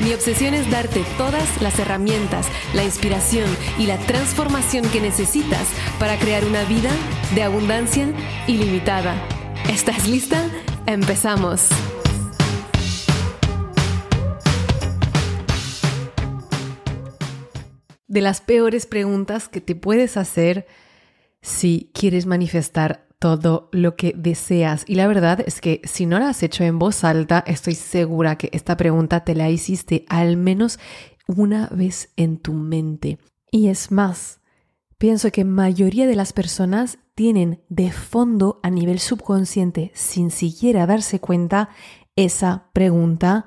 Mi obsesión es darte todas las herramientas, la inspiración y la transformación que necesitas para crear una vida de abundancia ilimitada. ¿Estás lista? Empezamos. De las peores preguntas que te puedes hacer si quieres manifestar todo lo que deseas. Y la verdad es que si no la has hecho en voz alta, estoy segura que esta pregunta te la hiciste al menos una vez en tu mente. Y es más, pienso que mayoría de las personas tienen de fondo a nivel subconsciente, sin siquiera darse cuenta, esa pregunta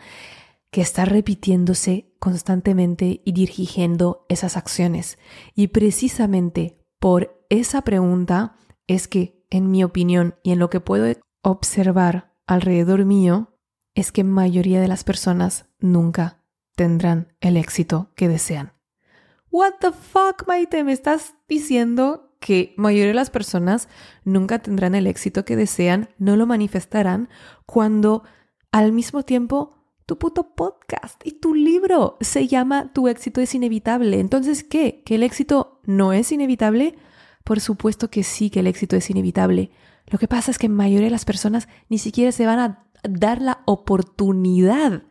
que está repitiéndose constantemente y dirigiendo esas acciones. Y precisamente por esa pregunta es que en mi opinión y en lo que puedo observar alrededor mío, es que mayoría de las personas nunca tendrán el éxito que desean. What the fuck, Maite? ¿Me estás diciendo que mayoría de las personas nunca tendrán el éxito que desean, no lo manifestarán cuando al mismo tiempo tu puto podcast y tu libro se llama Tu éxito es inevitable? Entonces, ¿qué? ¿Que el éxito no es inevitable? Por supuesto que sí, que el éxito es inevitable. Lo que pasa es que la mayoría de las personas ni siquiera se van a dar la oportunidad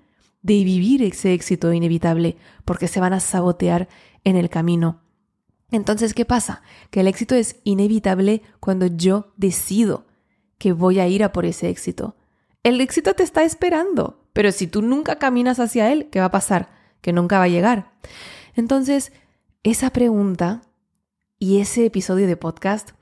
de vivir ese éxito inevitable porque se van a sabotear en el camino. Entonces, ¿qué pasa? Que el éxito es inevitable cuando yo decido que voy a ir a por ese éxito. El éxito te está esperando, pero si tú nunca caminas hacia él, ¿qué va a pasar? Que nunca va a llegar. Entonces, esa pregunta y ese episodio de podcast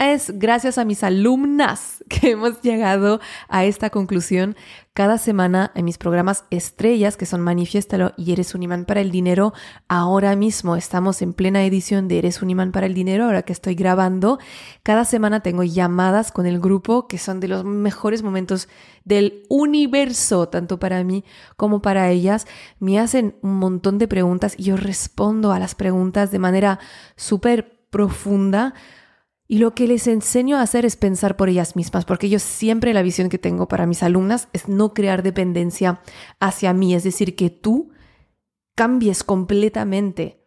es gracias a mis alumnas que hemos llegado a esta conclusión cada semana en mis programas estrellas que son Manifiéstalo y Eres un imán para el dinero. Ahora mismo estamos en plena edición de Eres un imán para el dinero, ahora que estoy grabando. Cada semana tengo llamadas con el grupo que son de los mejores momentos del universo, tanto para mí como para ellas. Me hacen un montón de preguntas y yo respondo a las preguntas de manera súper profunda y lo que les enseño a hacer es pensar por ellas mismas, porque yo siempre la visión que tengo para mis alumnas es no crear dependencia hacia mí, es decir, que tú cambies completamente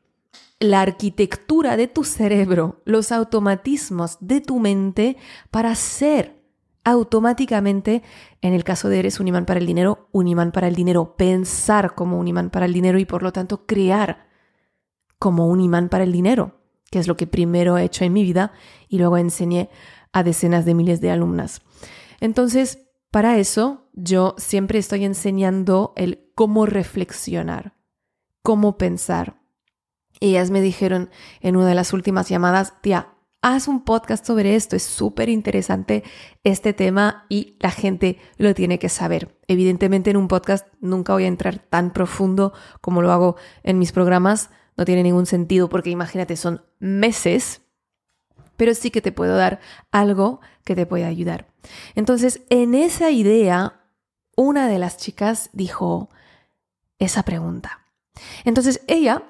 la arquitectura de tu cerebro, los automatismos de tu mente para ser automáticamente, en el caso de eres un imán para el dinero, un imán para el dinero, pensar como un imán para el dinero y por lo tanto crear como un imán para el dinero que es lo que primero he hecho en mi vida y luego enseñé a decenas de miles de alumnas. Entonces, para eso yo siempre estoy enseñando el cómo reflexionar, cómo pensar. Ellas me dijeron en una de las últimas llamadas, tía, haz un podcast sobre esto, es súper interesante este tema y la gente lo tiene que saber. Evidentemente en un podcast nunca voy a entrar tan profundo como lo hago en mis programas, no tiene ningún sentido porque imagínate, son meses, pero sí que te puedo dar algo que te pueda ayudar. Entonces, en esa idea, una de las chicas dijo esa pregunta. Entonces, ella,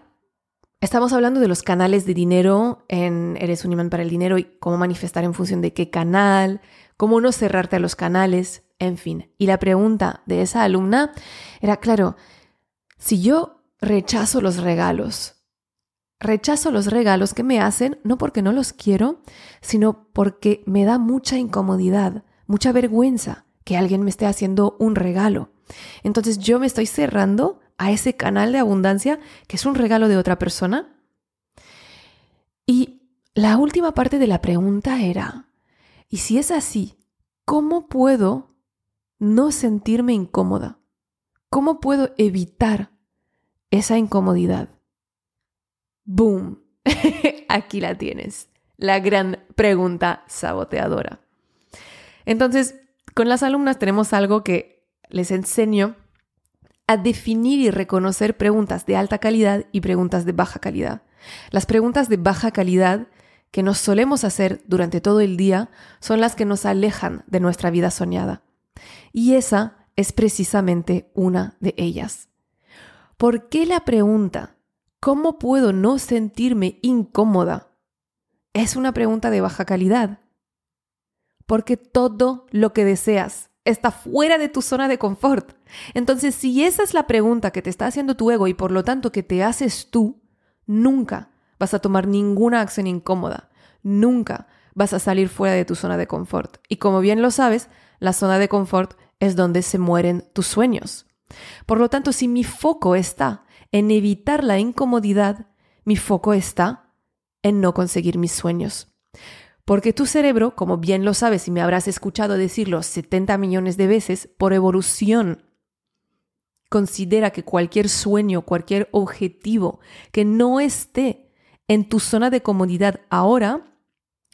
estamos hablando de los canales de dinero en Eres un imán para el dinero y cómo manifestar en función de qué canal, cómo no cerrarte a los canales, en fin. Y la pregunta de esa alumna era, claro, si yo rechazo los regalos. Rechazo los regalos que me hacen no porque no los quiero, sino porque me da mucha incomodidad, mucha vergüenza que alguien me esté haciendo un regalo. Entonces yo me estoy cerrando a ese canal de abundancia que es un regalo de otra persona. Y la última parte de la pregunta era, ¿y si es así, cómo puedo no sentirme incómoda? ¿Cómo puedo evitar esa incomodidad. ¡Boom! Aquí la tienes. La gran pregunta saboteadora. Entonces, con las alumnas tenemos algo que les enseño a definir y reconocer preguntas de alta calidad y preguntas de baja calidad. Las preguntas de baja calidad que nos solemos hacer durante todo el día son las que nos alejan de nuestra vida soñada. Y esa es precisamente una de ellas. ¿Por qué la pregunta, ¿cómo puedo no sentirme incómoda? Es una pregunta de baja calidad. Porque todo lo que deseas está fuera de tu zona de confort. Entonces, si esa es la pregunta que te está haciendo tu ego y por lo tanto que te haces tú, nunca vas a tomar ninguna acción incómoda. Nunca vas a salir fuera de tu zona de confort. Y como bien lo sabes, la zona de confort es donde se mueren tus sueños. Por lo tanto, si mi foco está en evitar la incomodidad, mi foco está en no conseguir mis sueños. Porque tu cerebro, como bien lo sabes y me habrás escuchado decirlo 70 millones de veces, por evolución, considera que cualquier sueño, cualquier objetivo que no esté en tu zona de comodidad ahora,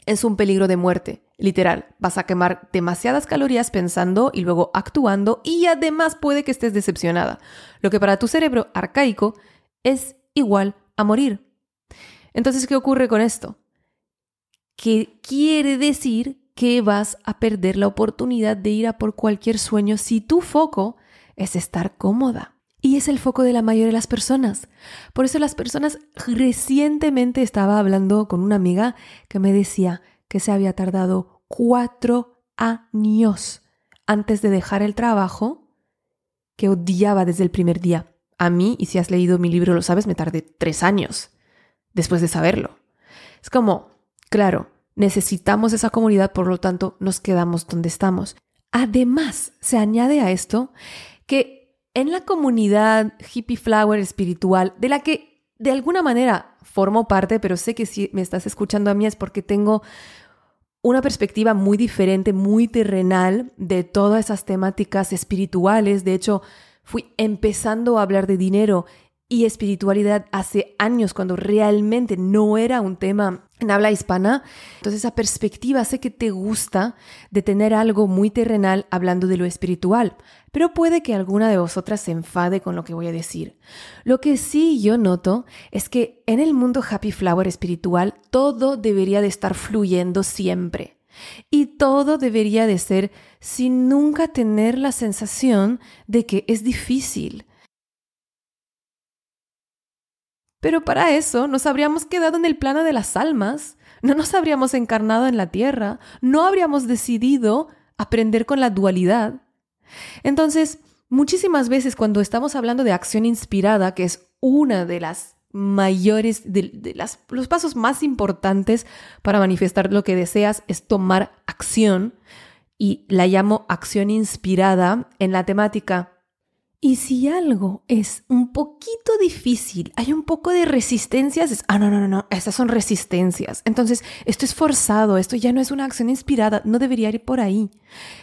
es un peligro de muerte. Literal, vas a quemar demasiadas calorías pensando y luego actuando y además puede que estés decepcionada, lo que para tu cerebro arcaico es igual a morir. Entonces, ¿qué ocurre con esto? Que quiere decir que vas a perder la oportunidad de ir a por cualquier sueño si tu foco es estar cómoda. Y es el foco de la mayoría de las personas. Por eso las personas recientemente estaba hablando con una amiga que me decía que se había tardado cuatro años antes de dejar el trabajo que odiaba desde el primer día. A mí, y si has leído mi libro lo sabes, me tardé tres años después de saberlo. Es como, claro, necesitamos esa comunidad, por lo tanto nos quedamos donde estamos. Además, se añade a esto que en la comunidad hippie flower espiritual, de la que de alguna manera formo parte, pero sé que si me estás escuchando a mí es porque tengo una perspectiva muy diferente, muy terrenal de todas esas temáticas espirituales. De hecho, fui empezando a hablar de dinero y espiritualidad hace años cuando realmente no era un tema en habla hispana. Entonces esa perspectiva sé que te gusta de tener algo muy terrenal hablando de lo espiritual, pero puede que alguna de vosotras se enfade con lo que voy a decir. Lo que sí yo noto es que en el mundo happy flower espiritual todo debería de estar fluyendo siempre. Y todo debería de ser sin nunca tener la sensación de que es difícil, Pero para eso nos habríamos quedado en el plano de las almas, no nos habríamos encarnado en la tierra, no habríamos decidido aprender con la dualidad. Entonces, muchísimas veces cuando estamos hablando de acción inspirada, que es una de las mayores, de, los pasos más importantes para manifestar lo que deseas, es tomar acción. Y la llamo acción inspirada en la temática y si algo es un poquito difícil, hay un poco de resistencias, es, ah, no, no, no, no, esas son resistencias. Entonces, esto es forzado, esto ya no es una acción inspirada, no debería ir por ahí.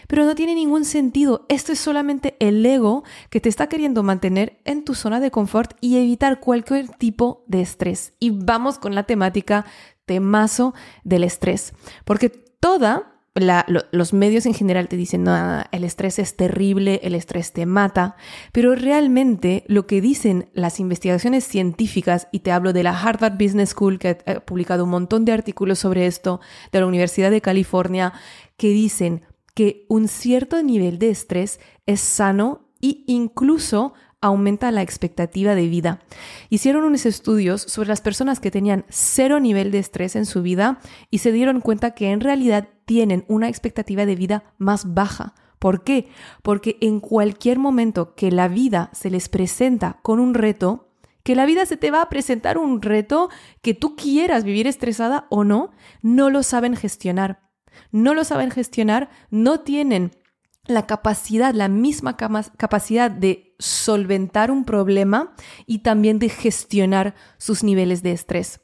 Pero no tiene ningún sentido, esto es solamente el ego que te está queriendo mantener en tu zona de confort y evitar cualquier tipo de estrés. Y vamos con la temática temazo del estrés, porque toda los medios en general te dicen, no, el estrés es terrible, el estrés te mata, pero realmente lo que dicen las investigaciones científicas, y te hablo de la Harvard Business School, que ha publicado un montón de artículos sobre esto, de la Universidad de California, que dicen que un cierto nivel de estrés es sano e incluso aumenta la expectativa de vida. Hicieron unos estudios sobre las personas que tenían cero nivel de estrés en su vida y se dieron cuenta que en realidad tienen una expectativa de vida más baja. ¿Por qué? Porque en cualquier momento que la vida se les presenta con un reto, que la vida se te va a presentar un reto que tú quieras vivir estresada o no, no lo saben gestionar. No lo saben gestionar, no tienen la capacidad, la misma capacidad de solventar un problema y también de gestionar sus niveles de estrés.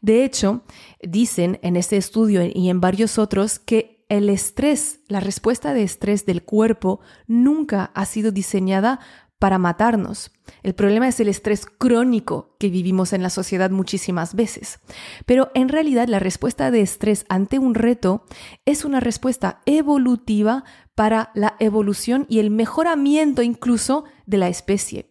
De hecho, dicen en este estudio y en varios otros que el estrés, la respuesta de estrés del cuerpo nunca ha sido diseñada para matarnos. El problema es el estrés crónico que vivimos en la sociedad muchísimas veces. Pero en realidad la respuesta de estrés ante un reto es una respuesta evolutiva para la evolución y el mejoramiento incluso de la especie.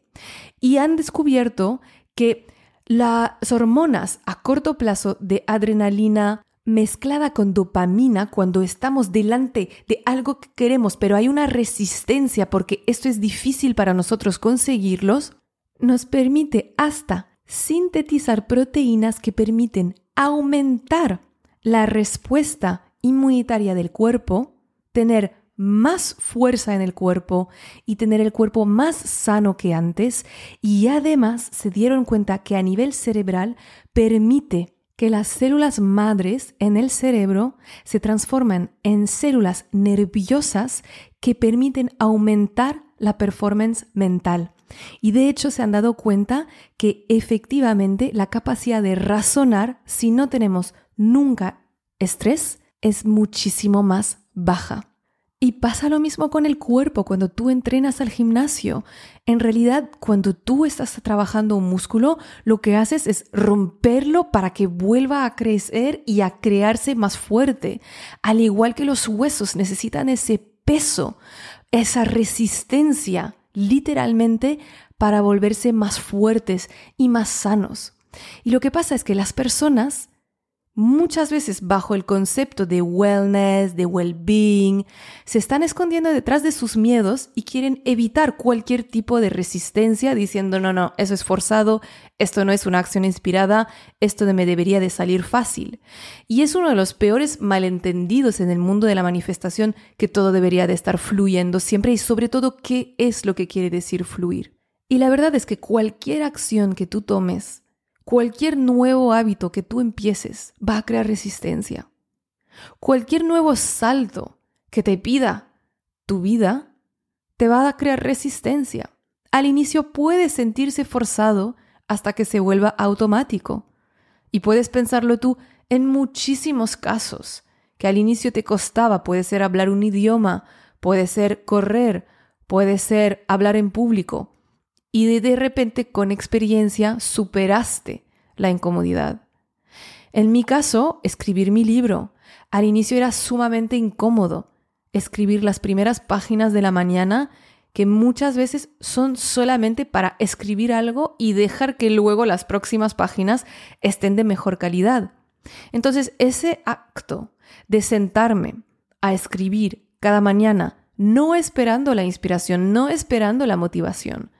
Y han descubierto que Las hormonas a corto plazo de adrenalina mezclada con dopamina cuando estamos delante de algo que queremos, pero hay una resistencia porque esto es difícil para nosotros conseguirlos, nos permite hasta sintetizar proteínas que permiten aumentar la respuesta inmunitaria del cuerpo, tener más fuerza en el cuerpo y tener el cuerpo más sano que antes y además se dieron cuenta que a nivel cerebral permite que las células madres en el cerebro se transforman en células nerviosas que permiten aumentar la performance mental. Y de hecho se han dado cuenta que efectivamente la capacidad de razonar si no tenemos nunca estrés es muchísimo más baja. Y pasa lo mismo con el cuerpo cuando tú entrenas al gimnasio. En realidad, cuando tú estás trabajando un músculo, lo que haces es romperlo para que vuelva a crecer y a crearse más fuerte. Al igual que los huesos necesitan ese peso, esa resistencia, literalmente, para volverse más fuertes y más sanos. Y lo que pasa es que las personas muchas veces bajo el concepto de wellness, de well-being, se están escondiendo detrás de sus miedos y quieren evitar cualquier tipo de resistencia diciendo, no, no, eso es forzado, esto no es una acción inspirada, esto me debería de salir fácil. Y es uno de los peores malentendidos en el mundo de la manifestación que todo debería de estar fluyendo siempre y sobre todo qué es lo que quiere decir fluir. Y la verdad es que cualquier acción que tú tomes Cualquier nuevo hábito que tú empieces va a crear resistencia. Cualquier nuevo salto que te pida tu vida te va a crear resistencia. Al inicio puedes sentirse forzado hasta que se vuelva automático. Y puedes pensarlo tú en muchísimos casos, que al inicio te costaba, puede ser hablar un idioma, puede ser correr, puede ser hablar en público, y de, repente con experiencia superaste la incomodidad. En mi caso, escribir mi libro. Al inicio era sumamente incómodo escribir las primeras páginas de la mañana que muchas veces son solamente para escribir algo y dejar que luego las próximas páginas estén de mejor calidad. Entonces, ese acto de sentarme a escribir cada mañana, no esperando la inspiración, no esperando la motivación,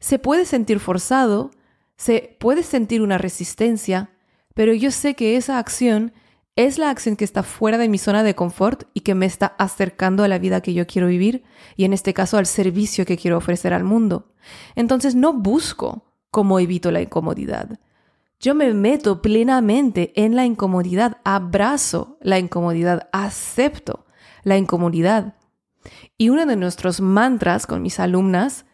se puede sentir forzado, se puede sentir una resistencia, pero yo sé que esa acción es la acción que está fuera de mi zona de confort y que me está acercando a la vida que yo quiero vivir y en este caso al servicio que quiero ofrecer al mundo. Entonces no busco cómo evito la incomodidad. Yo me meto plenamente en la incomodidad, abrazo la incomodidad, acepto la incomodidad. Y uno de nuestros mantras con mis alumnas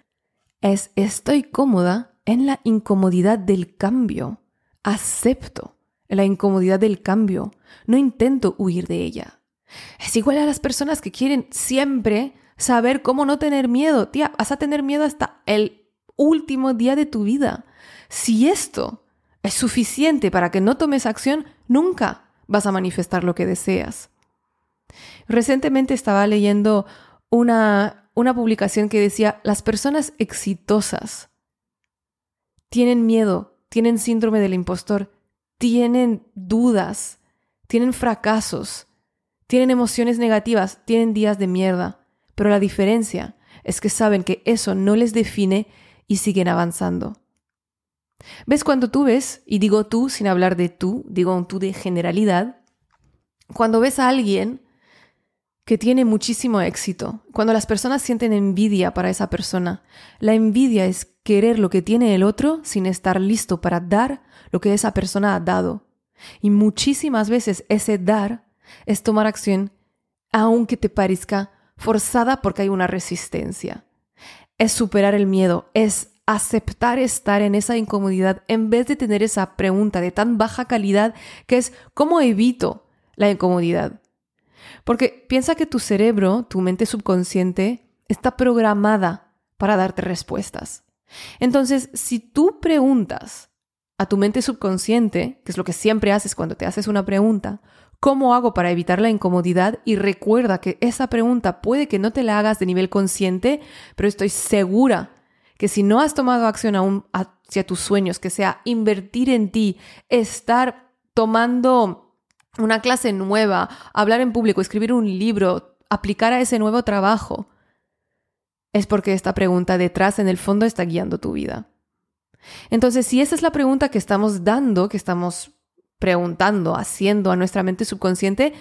es estoy cómoda en la incomodidad del cambio. Acepto la incomodidad del cambio. No intento huir de ella. Es igual a las personas que quieren siempre saber cómo no tener miedo. Tía, vas a tener miedo hasta el último día de tu vida. Si esto es suficiente para que no tomes acción, nunca vas a manifestar lo que deseas. Recientemente estaba leyendo una una publicación que decía, las personas exitosas tienen miedo, tienen síndrome del impostor, tienen dudas, tienen fracasos, tienen emociones negativas, tienen días de mierda, pero la diferencia es que saben que eso no les define y siguen avanzando. ¿Ves cuando tú ves, y digo tú sin hablar de tú, digo un tú de generalidad, cuando ves a alguien que tiene muchísimo éxito. Cuando las personas sienten envidia para esa persona, la envidia es querer lo que tiene el otro sin estar listo para dar lo que esa persona ha dado. Y muchísimas veces ese dar es tomar acción aunque te parezca forzada porque hay una resistencia. Es superar el miedo, es aceptar estar en esa incomodidad en vez de tener esa pregunta de tan baja calidad que es ¿cómo evito la incomodidad? Porque piensa que tu cerebro, tu mente subconsciente, está programada para darte respuestas. Entonces, si tú preguntas a tu mente subconsciente, que es lo que siempre haces cuando te haces una pregunta, ¿cómo hago para evitar la incomodidad? Y recuerda que esa pregunta puede que no te la hagas de nivel consciente, pero estoy segura que si no has tomado acción aún hacia tus sueños, que sea invertir en ti, estar tomando una clase nueva, hablar en público, escribir un libro, aplicar a ese nuevo trabajo, es porque esta pregunta detrás en el fondo está guiando tu vida. Entonces, si esa es la pregunta que estamos dando, que estamos preguntando, haciendo a nuestra mente subconsciente,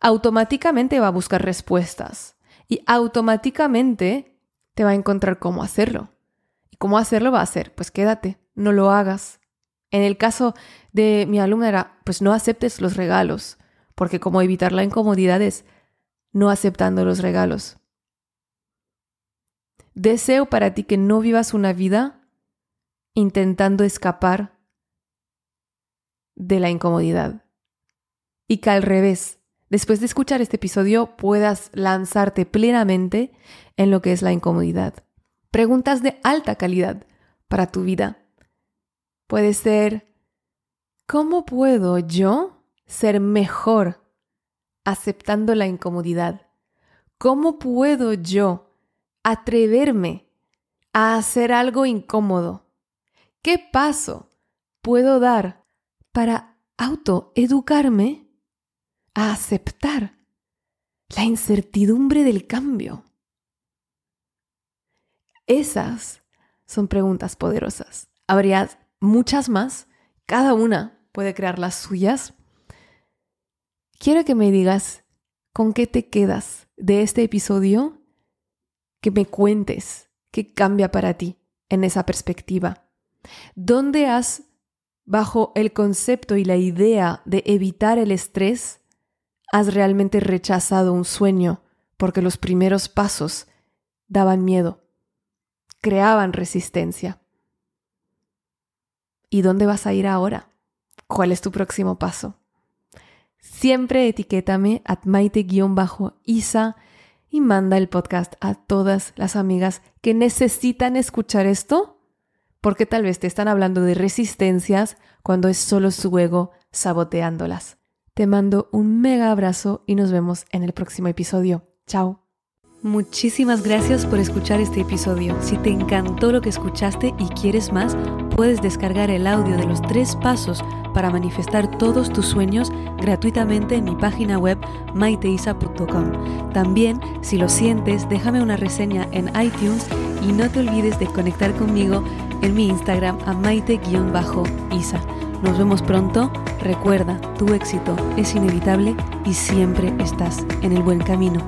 automáticamente va a buscar respuestas y automáticamente te va a encontrar cómo hacerlo. ¿Y cómo hacerlo va a ser? Pues quédate, no lo hagas. En el caso de mi alumna era, pues no aceptes los regalos, porque como evitar la incomodidad es no aceptando los regalos. Deseo para ti que no vivas una vida intentando escapar de la incomodidad. Y que al revés, después de escuchar este episodio puedas lanzarte plenamente en lo que es la incomodidad. Preguntas de alta calidad para tu vida. Puede ser, ¿cómo puedo yo ser mejor aceptando la incomodidad? ¿Cómo puedo yo atreverme a hacer algo incómodo? ¿Qué paso puedo dar para autoeducarme a aceptar la incertidumbre del cambio? Esas son preguntas poderosas. Habría muchas más, cada una puede crear las suyas. Quiero que me digas con qué te quedas de este episodio, que me cuentes qué cambia para ti en esa perspectiva. ¿Dónde has bajo el concepto y la idea de evitar el estrés, has realmente rechazado un sueño porque los primeros pasos daban miedo, creaban resistencia. ¿Y dónde vas a ir ahora? ¿Cuál es tu próximo paso? Siempre etiquétame at maite-isa y manda el podcast a todas las amigas que necesitan escuchar esto porque tal vez te están hablando de resistencias cuando es solo su ego saboteándolas. Te mando un mega abrazo y nos vemos en el próximo episodio. Chao. Muchísimas gracias por escuchar este episodio. Si te encantó lo que escuchaste y quieres más, puedes descargar el audio de los tres pasos para manifestar todos tus sueños gratuitamente en mi página web maiteisa.com. También, si lo sientes, déjame una reseña en iTunes y no te olvides de conectar conmigo en mi Instagram a maite-isa. Nos vemos pronto. Recuerda, tu éxito es inevitable y siempre estás en el buen camino.